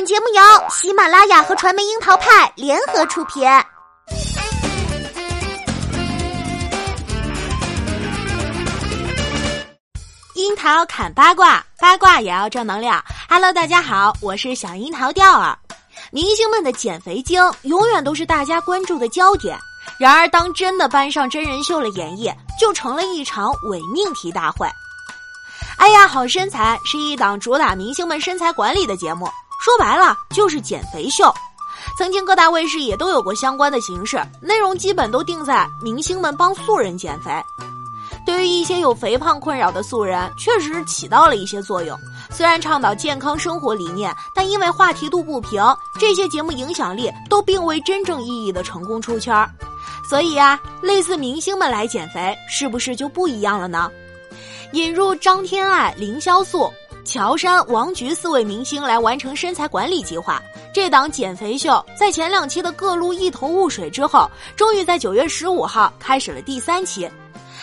本节目由喜马拉雅和传媒樱桃派联合出品。樱桃砍八卦，八卦也要正能量。Hello，大家好，我是小樱桃钓儿。明星们的减肥经永远都是大家关注的焦点。然而，当真的搬上真人秀了演绎，就成了一场伪命题大会。哎呀，好身材是一档主打明星们身材管理的节目，说白了就是减肥秀。曾经各大卫视也都有过相关的形式，内容基本都定在明星们帮素人减肥。对于一些有肥胖困扰的素人，确实起到了一些作用。虽然倡导健康生活理念，但因为话题度不平，这些节目影响力都并未真正意义的成功出圈儿。所以呀，类似明星们来减肥，是不是就不一样了呢？引入张天爱、凌潇肃、乔杉、王菊四位明星来完成身材管理计划。这档减肥秀在前两期的各路一头雾水之后，终于在九月十五号开始了第三期。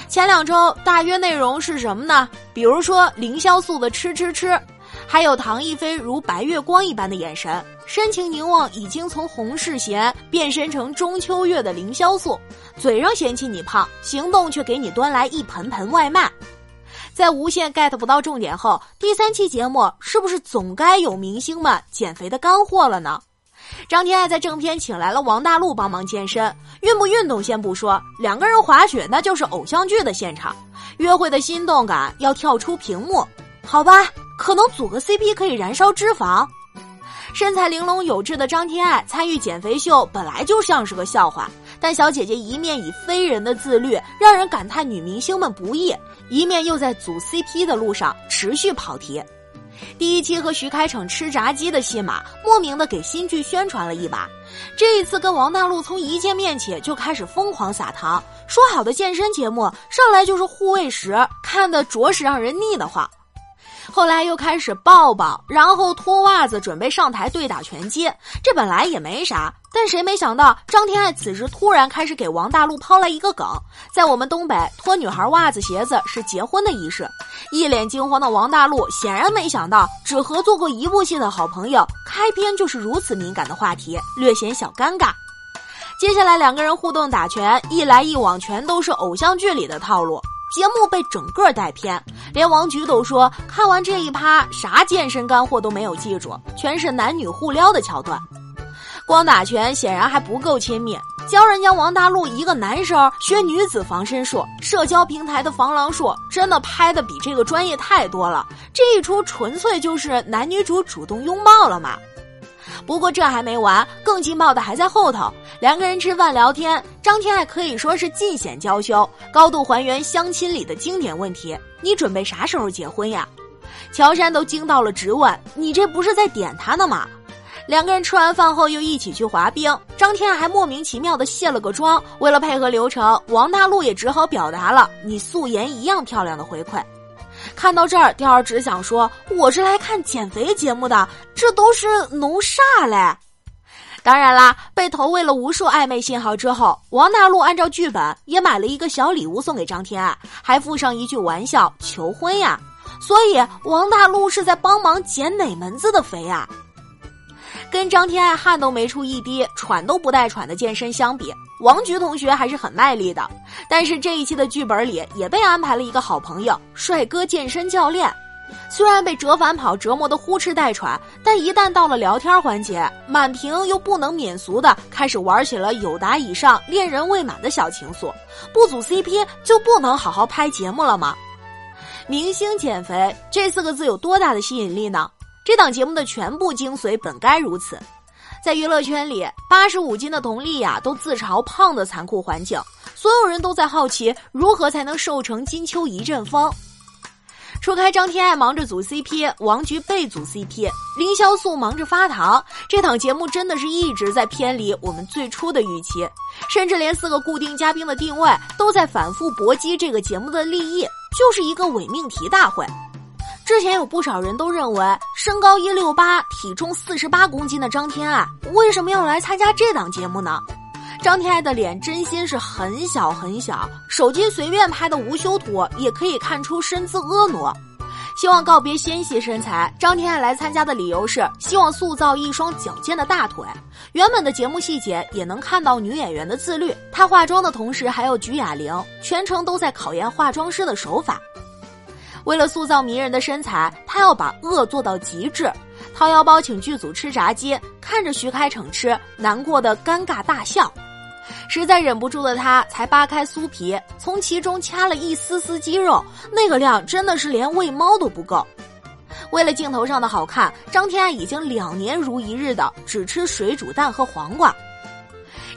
前两周大约内容是什么呢？比如说凌潇肃的吃吃吃，还有唐一菲如白月光一般的眼神，深情凝望已经从洪世贤变身成中秋月的凌潇肃，嘴上嫌弃你胖，行动却给你端来一盆盆外卖。在无限 get 不到重点后，第三期节目是不是总该有明星们减肥的干货了呢？张天爱在正片请来了王大陆帮忙健身，运不运动先不说，两个人滑雪那就是偶像剧的现场，约会的心动感要跳出屏幕，好吧？可能组个 CP 可以燃烧脂肪。身材玲珑有致的张天爱参与减肥秀本来就像是个笑话，但小姐姐一面以非人的自律让人感叹女明星们不易。一面又在组 CP 的路上持续跑题，第一期和徐开骋吃炸鸡的戏码，莫名的给新剧宣传了一把。这一次跟王大陆从一见面起就开始疯狂撒糖，说好的健身节目上来就是护卫时，看的着实让人腻得慌。后来又开始抱抱，然后脱袜子准备上台对打拳击，这本来也没啥。但谁没想到，张天爱此时突然开始给王大陆抛来一个梗：在我们东北，脱女孩袜子鞋子是结婚的仪式。一脸惊慌的王大陆显然没想到，只合作过一部戏的好朋友，开篇就是如此敏感的话题，略显小尴尬。接下来两个人互动打拳，一来一往全都是偶像剧里的套路。节目被整个带偏，连王菊都说看完这一趴啥健身干货都没有记住，全是男女互撩的桥段。光打拳显然还不够亲密，教人家王大陆一个男生学女子防身术，社交平台的防狼术真的拍的比这个专业太多了。这一出纯粹就是男女主主动拥抱了嘛。不过这还没完，更劲爆的还在后头。两个人吃饭聊天，张天爱可以说是尽显娇羞，高度还原相亲里的经典问题：“你准备啥时候结婚呀？”乔杉都惊到了，直问：“你这不是在点他呢吗？”两个人吃完饭后又一起去滑冰，张天爱还莫名其妙的卸了个妆。为了配合流程，王大陆也只好表达了“你素颜一样漂亮”的回馈。看到这儿，钓儿只想说：“我是来看减肥节目的，这都是弄啥嘞？”当然啦，被投喂了无数暧昧信号之后，王大陆按照剧本也买了一个小礼物送给张天爱，还附上一句玩笑：“求婚呀！”所以王大陆是在帮忙减哪门子的肥呀？跟张天爱汗都没出一滴、喘都不带喘的健身相比，王菊同学还是很卖力的。但是这一期的剧本里也被安排了一个好朋友——帅哥健身教练。虽然被折返跑折磨的呼哧带喘，但一旦到了聊天环节，满屏又不能免俗的开始玩起了有达以上恋人未满的小情愫。不组 CP 就不能好好拍节目了吗？明星减肥这四个字有多大的吸引力呢？这档节目的全部精髓本该如此，在娱乐圈里，八十五斤的佟丽娅都自嘲胖的残酷环境，所有人都在好奇如何才能瘦成金秋一阵风。除开张天爱忙着组 CP，王菊被组 CP，凌潇肃忙着发糖，这档节目真的是一直在偏离我们最初的预期，甚至连四个固定嘉宾的定位都在反复搏击这个节目的利益，就是一个伪命题大会。之前有不少人都认为，身高一六八、体重四十八公斤的张天爱为什么要来参加这档节目呢？张天爱的脸真心是很小很小，手机随便拍的无修图也可以看出身姿婀娜。希望告别纤细身材，张天爱来参加的理由是希望塑造一双矫健的大腿。原本的节目细节也能看到女演员的自律，她化妆的同时还要举哑铃，全程都在考验化妆师的手法。为了塑造迷人的身材，他要把饿做到极致，掏腰包请剧组吃炸鸡，看着徐开骋吃，难过的尴尬大笑。实在忍不住的他，才扒开酥皮，从其中掐了一丝丝鸡肉，那个量真的是连喂猫都不够。为了镜头上的好看，张天爱已经两年如一日的只吃水煮蛋和黄瓜。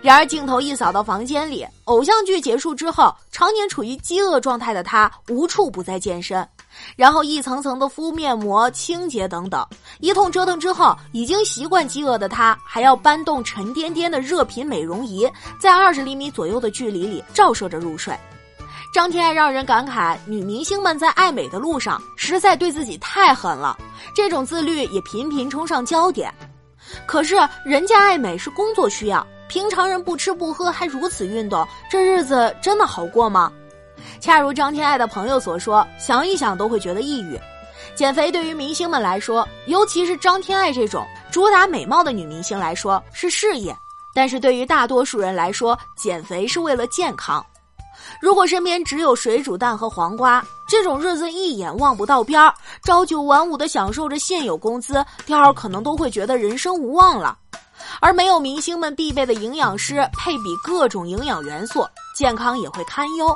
然而镜头一扫到房间里，偶像剧结束之后，常年处于饥饿状态的他无处不在健身。然后一层层的敷面膜、清洁等等，一通折腾之后，已经习惯饥饿的他，还要搬动沉甸甸的热频美容仪，在二十厘米左右的距离里照射着入睡。张天爱让人感慨，女明星们在爱美的路上实在对自己太狠了，这种自律也频频冲上焦点。可是人家爱美是工作需要，平常人不吃不喝还如此运动，这日子真的好过吗？恰如张天爱的朋友所说，想一想都会觉得抑郁。减肥对于明星们来说，尤其是张天爱这种主打美貌的女明星来说是事业；但是对于大多数人来说，减肥是为了健康。如果身边只有水煮蛋和黄瓜，这种日子一眼望不到边儿，朝九晚五的享受着现有工资，第二可能都会觉得人生无望了。而没有明星们必备的营养师配比各种营养元素，健康也会堪忧。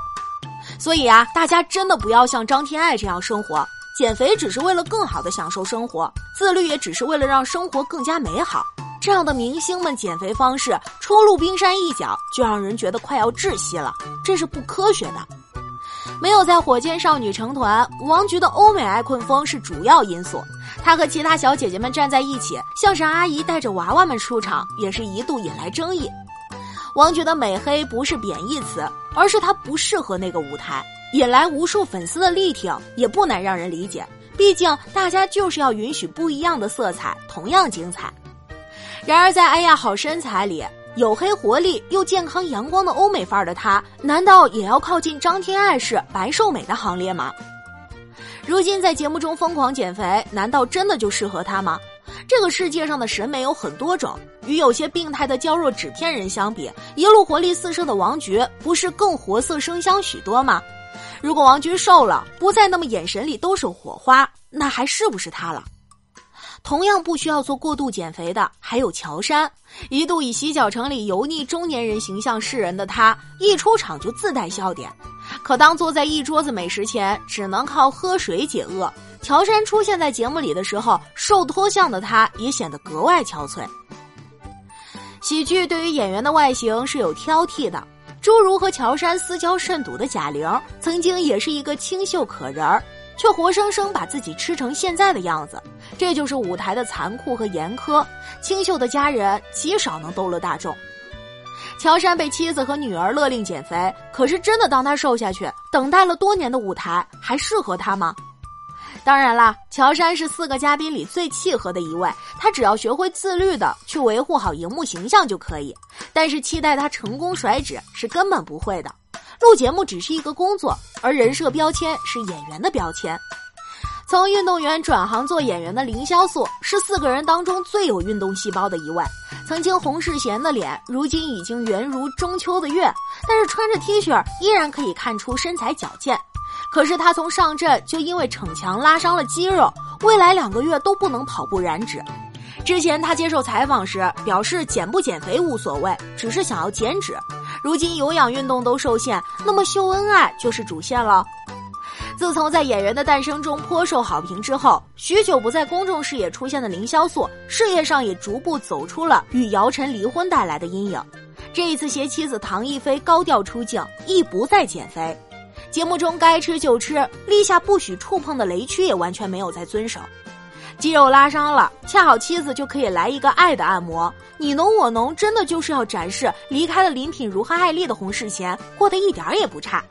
所以啊，大家真的不要像张天爱这样生活。减肥只是为了更好的享受生活，自律也只是为了让生活更加美好。这样的明星们减肥方式，初露冰山一角就让人觉得快要窒息了，这是不科学的。没有在火箭少女成团，王菊的欧美爱困风是主要因素。她和其他小姐姐们站在一起，像是阿姨带着娃娃们出场，也是一度引来争议。王觉得美黑不是贬义词，而是她不适合那个舞台，引来无数粉丝的力挺，也不难让人理解。毕竟大家就是要允许不一样的色彩同样精彩。然而在“哎呀好身材”里，黝黑活力又健康阳光的欧美范儿的她，难道也要靠近张天爱式白瘦美的行列吗？如今在节目中疯狂减肥，难道真的就适合她吗？这个世界上的审美有很多种，与有些病态的娇弱纸片人相比，一路活力四射的王菊不是更活色生香许多吗？如果王菊瘦了，不再那么眼神里都是火花，那还是不是他了？同样不需要做过度减肥的还有乔杉，一度以洗脚城里油腻中年人形象示人的他，一出场就自带笑点，可当坐在一桌子美食前，只能靠喝水解饿。乔杉出现在节目里的时候，瘦脱相的他也显得格外憔悴。喜剧对于演员的外形是有挑剔的，诸如和乔杉私交甚笃的贾玲，曾经也是一个清秀可人儿，却活生生把自己吃成现在的样子。这就是舞台的残酷和严苛。清秀的家人极少能逗乐大众。乔杉被妻子和女儿勒令减肥，可是真的当他瘦下去，等待了多年的舞台还适合他吗？当然啦，乔杉是四个嘉宾里最契合的一位，他只要学会自律的去维护好荧幕形象就可以。但是期待他成功甩脂是根本不会的。录节目只是一个工作，而人设标签是演员的标签。从运动员转行做演员的凌潇肃是四个人当中最有运动细胞的一位。曾经洪世贤的脸，如今已经圆如中秋的月，但是穿着 T 恤依然可以看出身材矫健。可是他从上阵就因为逞强拉伤了肌肉，未来两个月都不能跑步燃脂。之前他接受采访时表示减不减肥无所谓，只是想要减脂。如今有氧运动都受限，那么秀恩爱就是主线了。自从在《演员的诞生》中颇受好评之后，许久不在公众视野出现的凌潇肃，事业上也逐步走出了与姚晨离婚带来的阴影。这一次携妻子唐艺菲高调出镜，亦不再减肥。节目中该吃就吃，立下不许触碰的雷区也完全没有在遵守。肌肉拉伤了，恰好妻子就可以来一个爱的按摩，你侬我侬，真的就是要展示离开了林品如和艾丽的洪世贤过得一点也不差。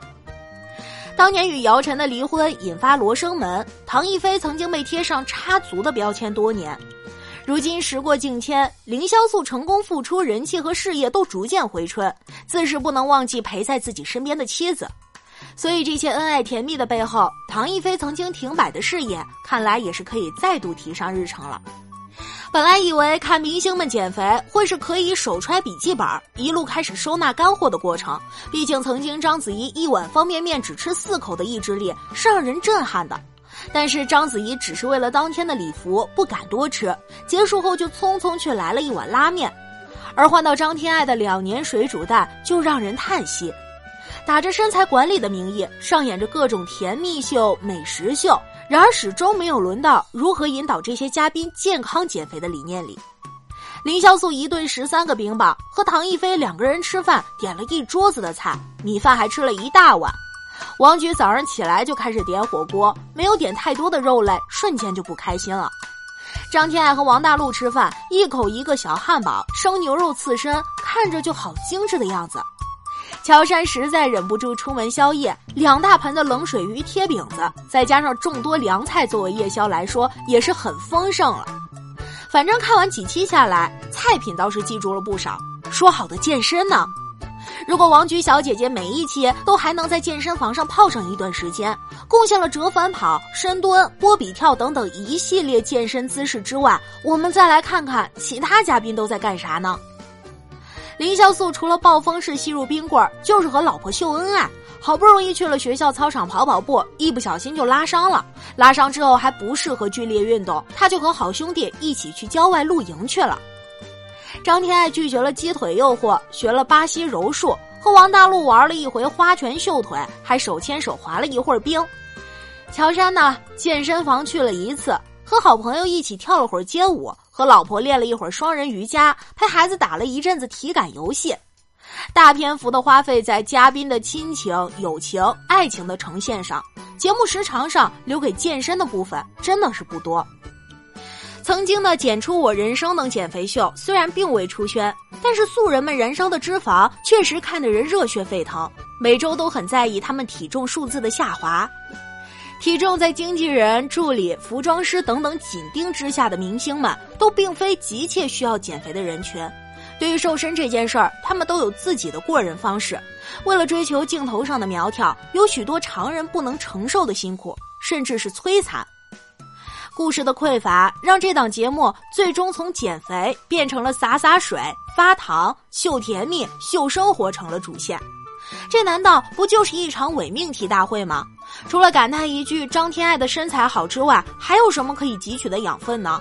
当年与姚晨的离婚引发罗生门，唐艺菲曾经被贴上插足的标签多年。如今时过境迁，凌潇肃成功复出，人气和事业都逐渐回春，自是不能忘记陪在自己身边的妻子。所以这些恩爱甜蜜的背后，唐一菲曾经停摆的事业，看来也是可以再度提上日程了。本来以为看明星们减肥会是可以手揣笔记本一路开始收纳干货的过程，毕竟曾经章子怡一碗方便面只吃四口的意志力是让人震撼的。但是章子怡只是为了当天的礼服不敢多吃，结束后就匆匆去来了一碗拉面，而换到张天爱的两年水煮蛋就让人叹息，打着身材管理的名义上演着各种甜蜜秀、美食秀。然而始终没有轮到如何引导这些嘉宾健康减肥的理念里。凌潇肃一顿十三个冰棒，和唐一菲两个人吃饭，点了一桌子的菜，米饭还吃了一大碗。王菊早上起来就开始点火锅，没有点太多的肉类，瞬间就不开心了。张天爱和王大陆吃饭，一口一个小汉堡，生牛肉刺身，看着就好精致的样子。乔杉实在忍不住出门宵夜，两大盆的冷水鱼贴饼子，再加上众多凉菜作为夜宵来说，也是很丰盛了。反正看完几期下来，菜品倒是记住了不少。说好的健身呢？如果王菊小姐姐每一期都还能在健身房上泡上一段时间，贡献了折返跑、深蹲、波比跳等等一系列健身姿势之外，我们再来看看其他嘉宾都在干啥呢？林潇肃除了暴风式吸入冰棍，就是和老婆秀恩爱。好不容易去了学校操场跑跑步，一不小心就拉伤了。拉伤之后还不适合剧烈运动，他就和好兄弟一起去郊外露营去了。张天爱拒绝了鸡腿诱惑，学了巴西柔术，和王大陆玩了一回花拳绣腿，还手牵手滑了一会儿冰。乔杉呢，健身房去了一次，和好朋友一起跳了会儿街舞。和老婆练了一会儿双人瑜伽，陪孩子打了一阵子体感游戏，大篇幅的花费在嘉宾的亲情、友情、爱情的呈现上，节目时长上留给健身的部分真的是不多。曾经的《减出我人生》等减肥秀虽然并未出圈，但是素人们燃烧的脂肪确实看得人热血沸腾，每周都很在意他们体重数字的下滑。体重在经纪人、助理、服装师等等紧盯之下的明星们，都并非急切需要减肥的人群。对于瘦身这件事儿，他们都有自己的过人方式。为了追求镜头上的苗条，有许多常人不能承受的辛苦，甚至是摧残。故事的匮乏，让这档节目最终从减肥变成了洒洒水、发糖、秀甜蜜、秀生活成了主线。这难道不就是一场伪命题大会吗？除了感叹一句张天爱的身材好之外，还有什么可以汲取的养分呢？